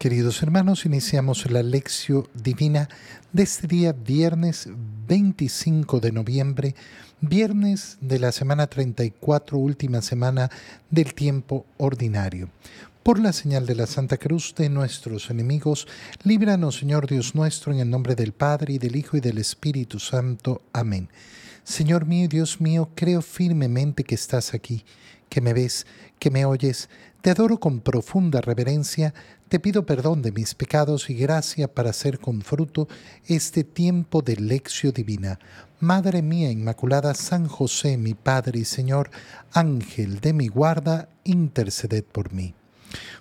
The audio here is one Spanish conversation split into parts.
Queridos hermanos, iniciamos la lección divina de este día, viernes 25 de noviembre, viernes de la semana 34, última semana del tiempo ordinario. Por la señal de la Santa Cruz de nuestros enemigos, líbranos, Señor Dios nuestro, en el nombre del Padre, y del Hijo, y del Espíritu Santo. Amén. Señor mío Dios mío, creo firmemente que estás aquí, que me ves, que me oyes. Te adoro con profunda reverencia te pido perdón de mis pecados y gracia para hacer con fruto este tiempo de lección divina. Madre mía Inmaculada, San José, mi Padre y Señor, Ángel de mi guarda, interceded por mí.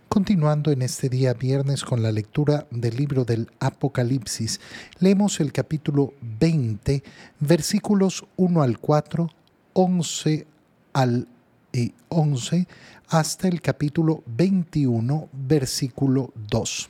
Continuando en este día viernes con la lectura del libro del Apocalipsis, leemos el capítulo 20, versículos 1 al 4, 11 al 11 hasta el capítulo 21, versículo 2.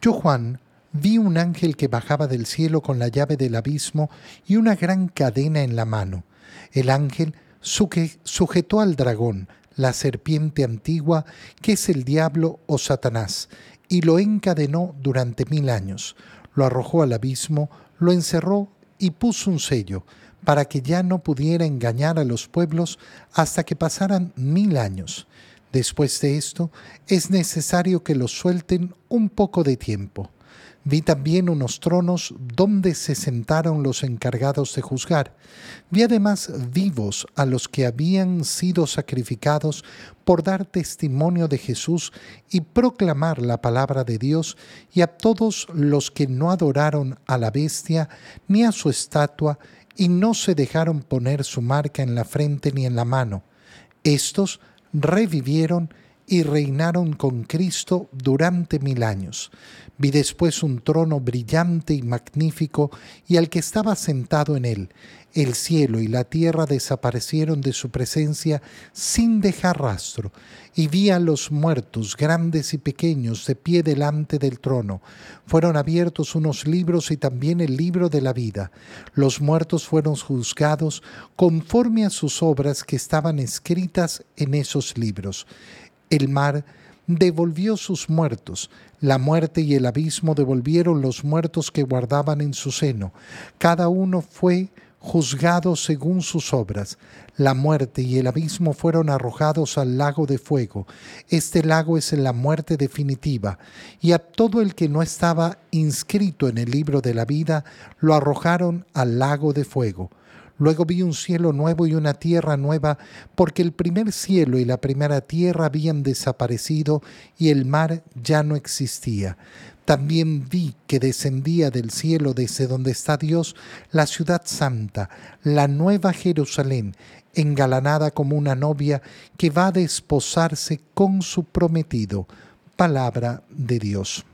Yo, Juan, vi un ángel que bajaba del cielo con la llave del abismo y una gran cadena en la mano. El ángel sujetó al dragón, la serpiente antigua, que es el diablo o Satanás, y lo encadenó durante mil años. Lo arrojó al abismo, lo encerró y puso un sello para que ya no pudiera engañar a los pueblos hasta que pasaran mil años. Después de esto, es necesario que los suelten un poco de tiempo. Vi también unos tronos donde se sentaron los encargados de juzgar. Vi además vivos a los que habían sido sacrificados por dar testimonio de Jesús y proclamar la palabra de Dios, y a todos los que no adoraron a la bestia ni a su estatua, y no se dejaron poner su marca en la frente ni en la mano. Estos revivieron y reinaron con Cristo durante mil años. Vi después un trono brillante y magnífico y al que estaba sentado en él. El cielo y la tierra desaparecieron de su presencia sin dejar rastro, y vi a los muertos, grandes y pequeños, de pie delante del trono. Fueron abiertos unos libros y también el libro de la vida. Los muertos fueron juzgados conforme a sus obras que estaban escritas en esos libros. El mar devolvió sus muertos, la muerte y el abismo devolvieron los muertos que guardaban en su seno. Cada uno fue juzgado según sus obras. La muerte y el abismo fueron arrojados al lago de fuego. Este lago es la muerte definitiva, y a todo el que no estaba inscrito en el libro de la vida lo arrojaron al lago de fuego. Luego vi un cielo nuevo y una tierra nueva, porque el primer cielo y la primera tierra habían desaparecido y el mar ya no existía. También vi que descendía del cielo desde donde está Dios la ciudad santa, la nueva Jerusalén, engalanada como una novia que va a desposarse con su prometido. Palabra de Dios.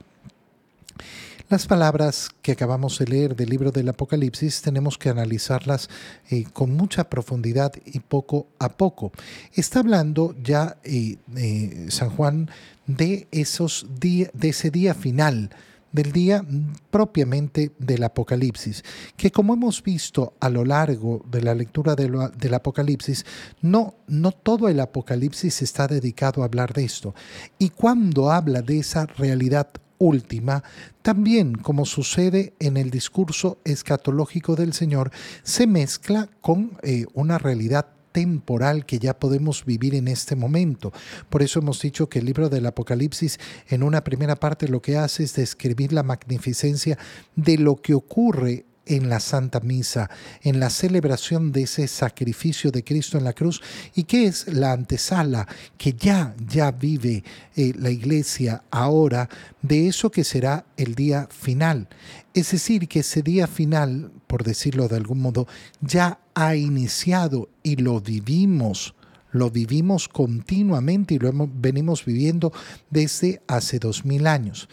Las palabras que acabamos de leer del libro del Apocalipsis tenemos que analizarlas eh, con mucha profundidad y poco a poco. Está hablando ya eh, eh, San Juan de, esos de ese día final, del día propiamente del Apocalipsis, que como hemos visto a lo largo de la lectura del Apocalipsis, no, no todo el Apocalipsis está dedicado a hablar de esto. Y cuando habla de esa realidad última, también como sucede en el discurso escatológico del Señor, se mezcla con eh, una realidad temporal que ya podemos vivir en este momento. Por eso hemos dicho que el libro del Apocalipsis en una primera parte lo que hace es describir la magnificencia de lo que ocurre en la Santa Misa, en la celebración de ese sacrificio de Cristo en la cruz y que es la antesala que ya, ya vive eh, la iglesia ahora de eso que será el día final. Es decir, que ese día final, por decirlo de algún modo, ya ha iniciado y lo vivimos lo vivimos continuamente y lo hemos, venimos viviendo desde hace dos mil años.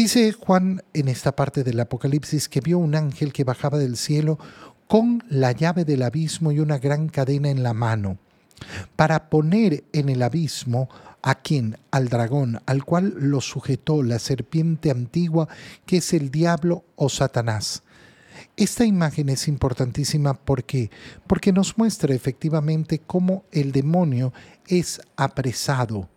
Dice Juan en esta parte del Apocalipsis que vio un ángel que bajaba del cielo con la llave del abismo y una gran cadena en la mano, para poner en el abismo a quien, al dragón, al cual lo sujetó la serpiente antigua, que es el diablo o Satanás. Esta imagen es importantísima porque porque nos muestra efectivamente cómo el demonio es apresado,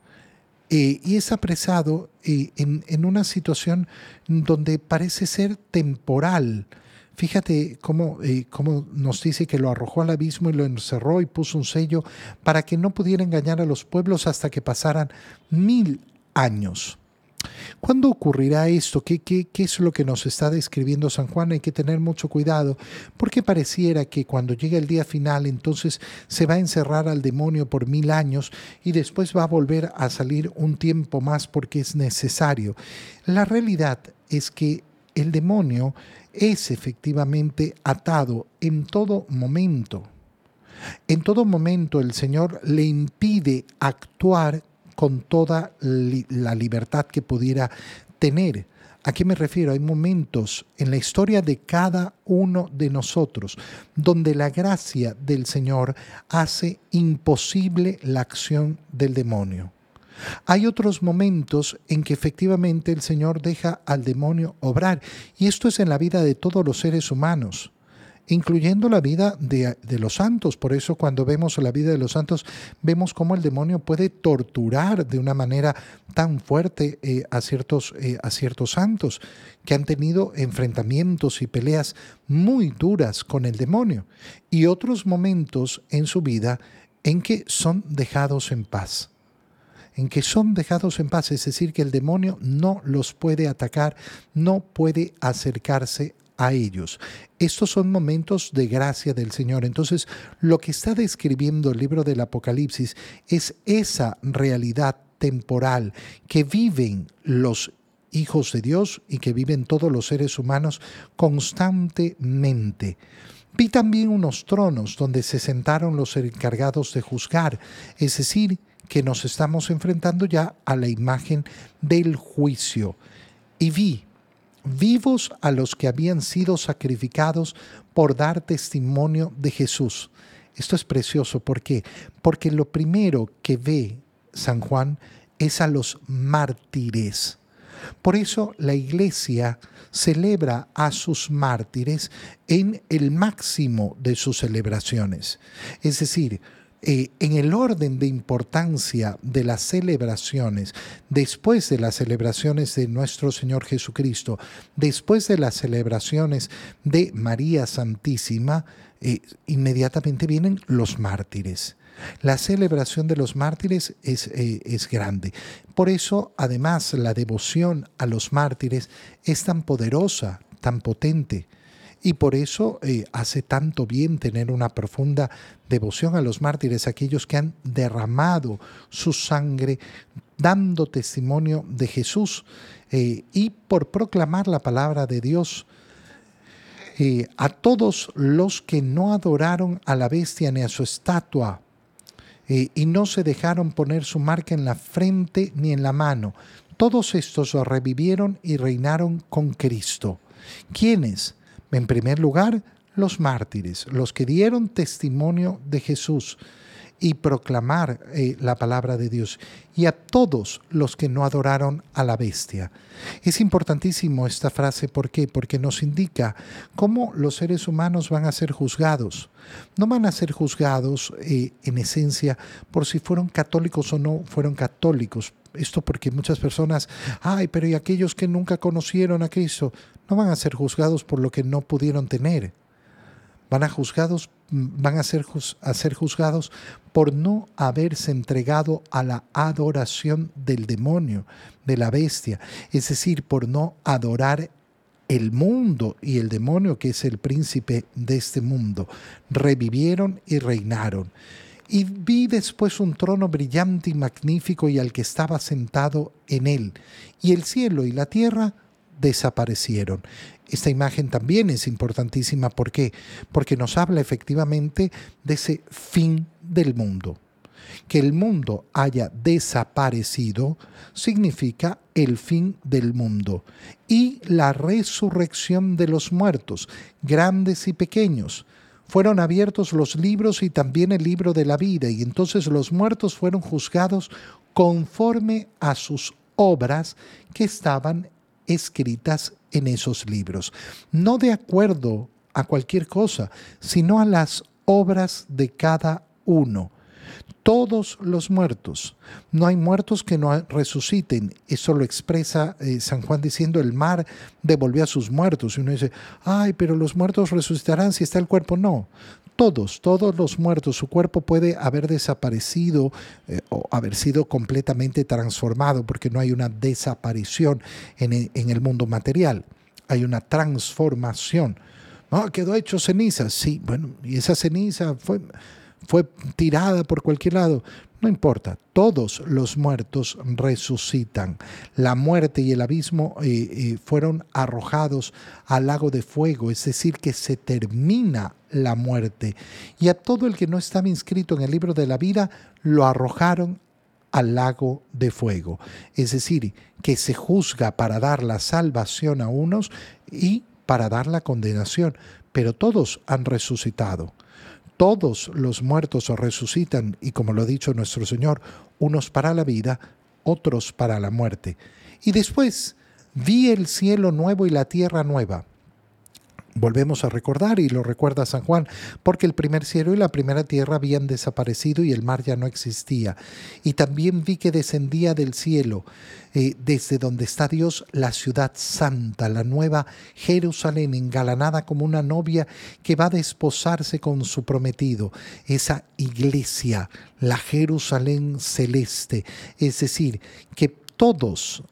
eh, y es apresado eh, en, una situación donde parece ser temporal. Fíjate cómo, cómo, nos dice que lo arrojó al abismo y lo encerró y puso un sello para que no pudiera engañar a los pueblos hasta que pasaran mil años. ¿Cuándo ocurrirá esto? ¿Qué, ¿Qué, es lo que nos está describiendo San Juan? Hay que tener mucho cuidado porque pareciera que cuando llega el día final entonces se va a encerrar al demonio por mil años y después va a volver a salir un tiempo más porque es necesario. La realidad es que el demonio es efectivamente atado en todo momento. En todo momento el Señor le impide actuar con toda la libertad que pudiera tener. ¿A qué me refiero? Hay momentos en la historia de cada uno de nosotros donde la gracia del Señor hace imposible la acción del demonio. Hay otros momentos en que efectivamente el Señor deja al demonio obrar, y esto es en la vida de todos los seres humanos incluyendo la vida de, los santos. Por eso cuando vemos la vida de los santos, vemos cómo el demonio puede torturar de una manera tan fuerte eh, a, ciertos, eh, a ciertos santos que han tenido enfrentamientos y peleas muy duras con el demonio. Y otros momentos en su vida en que son dejados en paz en que son dejados en paz, es decir, que el demonio no los puede atacar, no puede acercarse a ellos. Estos son momentos de gracia del Señor. Entonces, lo que está describiendo el libro del Apocalipsis es esa realidad temporal que viven los hijos de Dios y que viven todos los seres humanos constantemente. Vi también unos tronos donde se sentaron los encargados de juzgar, es decir, que nos estamos enfrentando ya a la imagen del juicio. Y vi vivos a los que habían sido sacrificados por dar testimonio de Jesús. Esto es precioso, ¿por qué? Porque lo primero que ve San Juan es a los mártires. Por eso la iglesia celebra a sus mártires en el máximo de sus celebraciones. Es decir, eh, en el orden de importancia de las celebraciones, después de las celebraciones de nuestro Señor Jesucristo, después de las celebraciones de María Santísima, eh, inmediatamente vienen los mártires. La celebración de los mártires es, eh, es, grande. Por eso, además, la devoción a los mártires es tan poderosa, tan potente. Y por eso eh, hace tanto bien tener una profunda devoción a los mártires, aquellos que han derramado su sangre dando testimonio de Jesús eh, y por proclamar la palabra de Dios. Eh, a todos los que no adoraron a la bestia ni a su estatua y no se dejaron poner su marca en la frente ni en la mano, todos estos revivieron y reinaron con Cristo. ¿Quiénes? En primer lugar, los mártires, los que dieron testimonio de Jesús y proclamar eh, la palabra de Dios, y a todos los que no adoraron a la bestia. Es importantísimo esta frase, ¿por qué? Porque nos indica cómo los seres humanos van a ser juzgados. No van a ser juzgados eh, en esencia por si fueron católicos o no fueron católicos. Esto porque muchas personas, ay, pero ¿y aquellos que nunca conocieron a Cristo? no van a ser juzgados por lo que no pudieron tener. Van a, juzgados, van a, ser, juzgados por no haberse entregado a la adoración del demonio, de la bestia, es decir, por no adorar el mundo y el demonio que es el príncipe de este mundo. Revivieron y reinaron. Y vi después un trono brillante y magnífico y al que estaba sentado en él. Y el cielo y la tierra desaparecieron. Esta imagen también es importantísima. ¿Por qué? Porque nos habla efectivamente de ese fin del mundo. Que el mundo haya desaparecido significa el fin del mundo y la resurrección de los muertos, grandes y pequeños. Fueron abiertos los libros y también el libro de la vida y entonces los muertos fueron juzgados conforme a sus obras que estaban escritas en esos libros, no de acuerdo a cualquier cosa, sino a las obras de cada uno. todos los muertos. No hay muertos que no resuciten. Eso lo expresa eh, San Juan diciendo el mar devolvió a sus muertos. Y uno dice, ay, pero los muertos resucitarán si está el cuerpo. No, todos, todos los muertos, su cuerpo puede haber desaparecido eh, o haber sido completamente transformado porque no hay una desaparición en el, en el mundo material, hay una transformación. No, quedó hecho ceniza, sí, bueno, y esa ceniza fue fue tirada por cualquier lado. No importa, todos los muertos resucitan. La muerte y el abismo eh, eh, fueron arrojados al lago de fuego, es decir, que se termina la muerte. Y a todo el que no estaba inscrito en el libro de la vida, lo arrojaron al lago de fuego. Es decir, que se juzga para dar la salvación a unos y para dar la condenación, pero todos han resucitado todos los muertos resucitan y como lo ha dicho nuestro Señor, unos para la vida, otros para la muerte. Y después vi el cielo nuevo y la tierra nueva Volvemos a recordar, y lo recuerda San Juan, porque el primer cielo y la primera tierra habían desaparecido y el mar ya no existía. Y también vi que descendía del cielo, eh, desde donde está Dios, la ciudad santa, la nueva Jerusalén, engalanada como una novia que va a desposarse con su prometido. Esa iglesia, la Jerusalén celeste. Es decir, que todos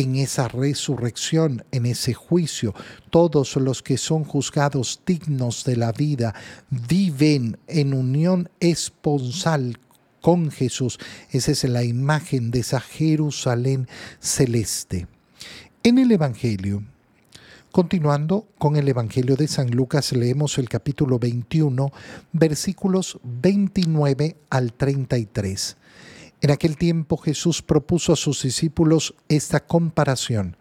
en esa resurrección, en ese juicio. Todos los que son juzgados dignos de la vida viven en unión esponsal con Jesús. Esa es la imagen de esa Jerusalén celeste. En el Evangelio, continuando con el Evangelio de San Lucas, leemos el capítulo 21, versículos 29 al 33. En aquel tiempo Jesús propuso a sus discípulos esta comparación.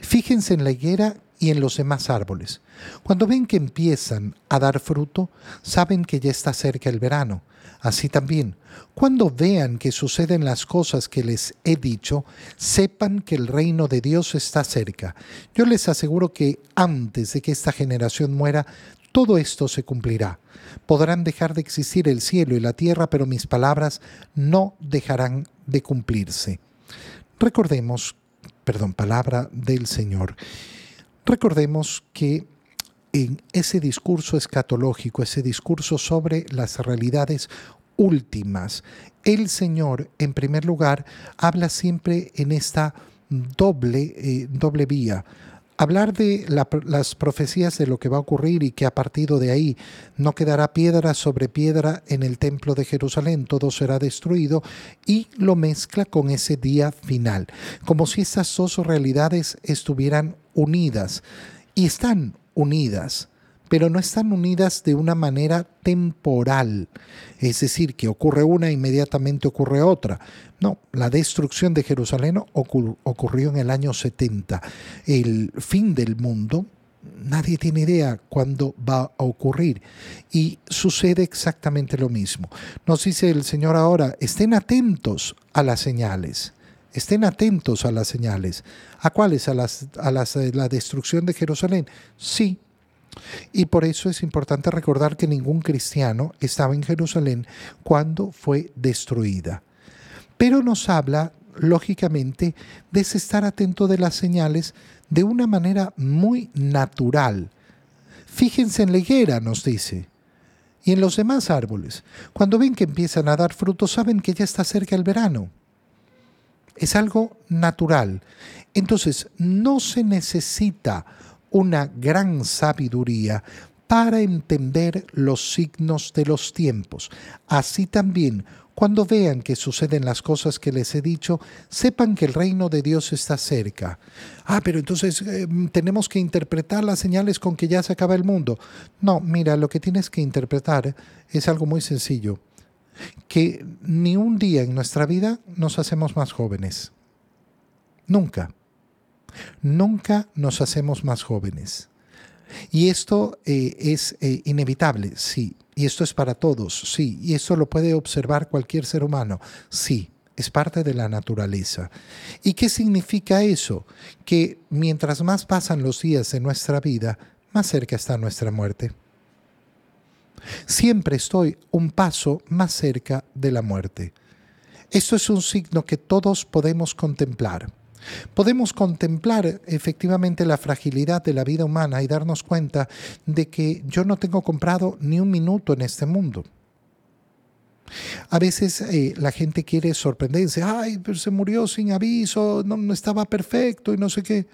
Fíjense en la higuera y en los demás árboles. Cuando ven que empiezan a dar fruto, saben que ya está cerca el verano. Así también, cuando vean que suceden las cosas que les he dicho, sepan que el reino de Dios está cerca. Yo les aseguro que antes de que esta generación muera, todo esto se cumplirá. Podrán dejar de existir el cielo y la tierra, pero mis palabras no dejarán de cumplirse. Recordemos, perdón, palabra del Señor. Recordemos que en ese discurso escatológico, ese discurso sobre las realidades últimas, el Señor, en primer lugar, habla siempre en esta doble, eh, doble vía hablar de las profecías de lo que va a ocurrir y que a partir de ahí no quedará piedra sobre piedra en el templo de Jerusalén, todo será destruido y lo mezcla con ese día final, como si estas dos realidades estuvieran unidas y están unidas pero no están unidas de una manera temporal, es decir, que ocurre una e inmediatamente ocurre otra. No, la destrucción de Jerusalén ocurrió en el año 70. El fin del mundo, nadie tiene idea cuándo va a ocurrir. Y sucede exactamente lo mismo. Nos dice el Señor ahora, estén atentos a las señales. Estén atentos a las señales. ¿A cuáles? ¿A, las, a las, la destrucción de Jerusalén? Sí, y por eso es importante recordar que ningún cristiano estaba en Jerusalén cuando fue destruida. Pero nos habla, lógicamente, de estar atento de las señales de una manera muy natural. Fíjense en la higuera, nos dice, y en los demás árboles. Cuando ven que empiezan a dar frutos, saben que ya está cerca el verano. Es algo natural. Entonces, no se necesita una gran sabiduría para entender los signos de los tiempos. Así también, cuando vean que suceden las cosas que les he dicho, sepan que el reino de Dios está cerca. Ah, pero entonces eh, tenemos que interpretar las señales con que ya se acaba el mundo. No, mira, lo que tienes que interpretar es algo muy sencillo, que ni un día en nuestra vida nos hacemos más jóvenes. Nunca. Nunca nos hacemos más jóvenes. Y esto eh, es eh, inevitable, sí. Y esto es para todos, sí. Y esto lo puede observar cualquier ser humano, sí. Es parte de la naturaleza. ¿Y qué significa eso? Que mientras más pasan los días de nuestra vida, más cerca está nuestra muerte. Siempre estoy un paso más cerca de la muerte. Esto es un signo que todos podemos contemplar. Podemos contemplar efectivamente la fragilidad de la vida humana y darnos cuenta de que yo no tengo comprado ni un minuto en este mundo. A veces eh, la gente quiere sorprenderse, ay, pero se murió sin aviso, no, no estaba perfecto y no sé qué.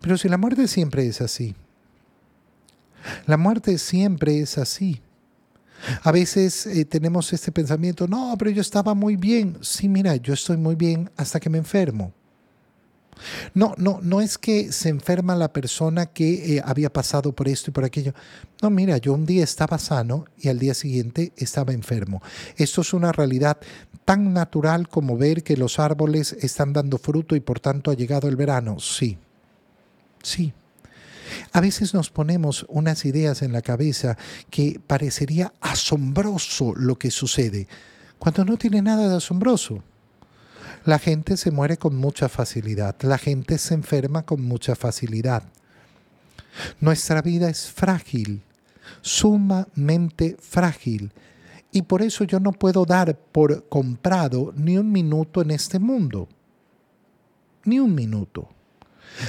Pero si la muerte siempre es así, la muerte siempre es así. A veces eh, tenemos este pensamiento, no, pero yo estaba muy bien. Sí, mira, yo estoy muy bien hasta que me enfermo. No, no, no es que se enferma la persona que eh, había pasado por esto y por aquello. No, mira, yo un día estaba sano y al día siguiente estaba enfermo. Esto es una realidad tan natural como ver que los árboles están dando fruto y por tanto ha llegado el verano. Sí, sí. A veces nos ponemos unas ideas en la cabeza que parecería asombroso lo que sucede, cuando no tiene nada de asombroso. La gente se muere con mucha facilidad, la gente se enferma con mucha facilidad. Nuestra vida es frágil, sumamente frágil, y por eso yo no puedo dar por comprado ni un minuto en este mundo, ni un minuto.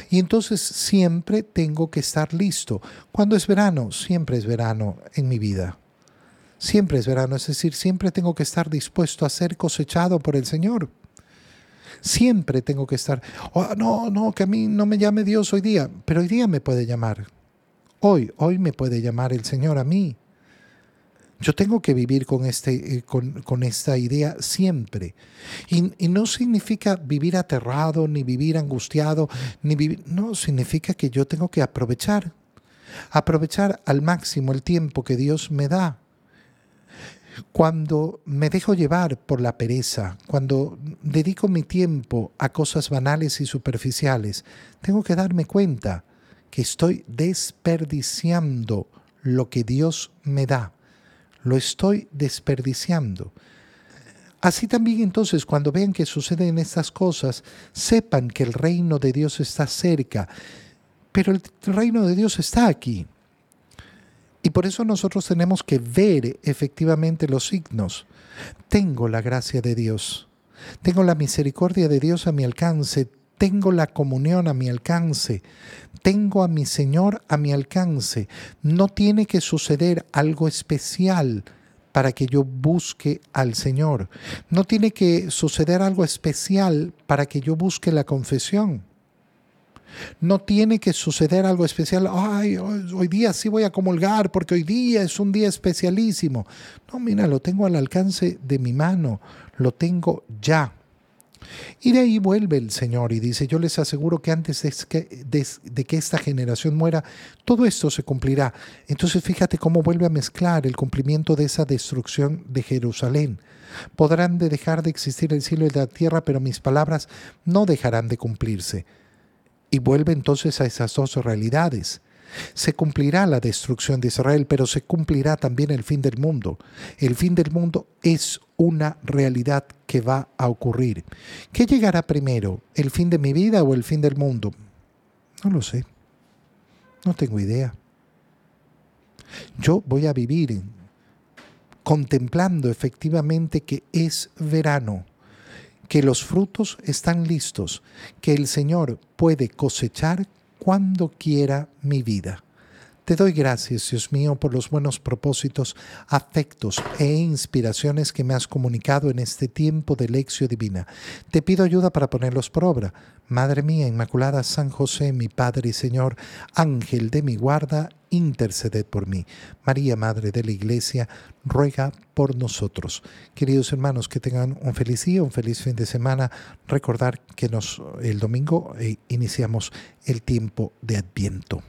Y entonces siempre tengo que estar listo. Cuando es verano, siempre es verano en mi vida. Siempre es verano, es decir, siempre tengo que estar dispuesto a ser cosechado por el Señor. Siempre tengo que estar, oh, no, no, que a mí no me llame Dios hoy día, pero hoy día me puede llamar. Hoy, hoy me puede llamar el Señor a mí. Yo tengo que vivir con, este, eh, con, esta idea siempre. Y, y, no significa vivir aterrado, ni vivir angustiado, ni vivir... No, significa que yo tengo que aprovechar. Aprovechar al máximo el tiempo que Dios me da. Cuando me dejo llevar por la pereza, cuando dedico mi tiempo a cosas banales y superficiales, tengo que darme cuenta que estoy desperdiciando lo que Dios me da lo estoy desperdiciando. Así también entonces cuando vean que suceden estas cosas, sepan que el reino de Dios está cerca, pero el reino de Dios está aquí. Y por eso nosotros tenemos que ver efectivamente los signos. Tengo la gracia de Dios, tengo la misericordia de Dios a mi alcance, tengo la comunión a mi alcance, tengo a mi Señor a mi alcance. No tiene que suceder algo especial para que yo busque al Señor. No tiene que suceder algo especial para que yo busque la confesión. No tiene que suceder algo especial. Ay, hoy día sí voy a comulgar porque hoy día es un día especialísimo. No, mira, lo tengo al alcance de mi mano. Lo tengo ya. Y de ahí vuelve el Señor y dice, yo les aseguro que antes de que, esta generación muera, todo esto se cumplirá. Entonces fíjate cómo vuelve a mezclar el cumplimiento de esa destrucción de Jerusalén. Podrán de dejar de existir el cielo y la tierra, pero mis palabras no dejarán de cumplirse. Y vuelve entonces a esas dos realidades. Se cumplirá la destrucción de Israel, pero se cumplirá también el fin del mundo. El fin del mundo es una realidad que va a ocurrir. ¿Qué llegará primero? ¿El fin de mi vida o el fin del mundo? No lo sé. No tengo idea. Yo voy a vivir contemplando efectivamente que es verano, que los frutos están listos, que el Señor puede cosechar cuando quiera mi vida. Te doy gracias, Dios mío, por los buenos propósitos, afectos e inspiraciones que me has comunicado en este tiempo de lección divina. Te pido ayuda para ponerlos por obra. Madre mía Inmaculada, San José, mi Padre y Señor, Ángel de mi guarda, interceded por mí. María, Madre de la Iglesia, ruega por nosotros. Queridos hermanos, que tengan un feliz día, un feliz fin de semana. Recordar que nos, el domingo eh, iniciamos el tiempo de Adviento.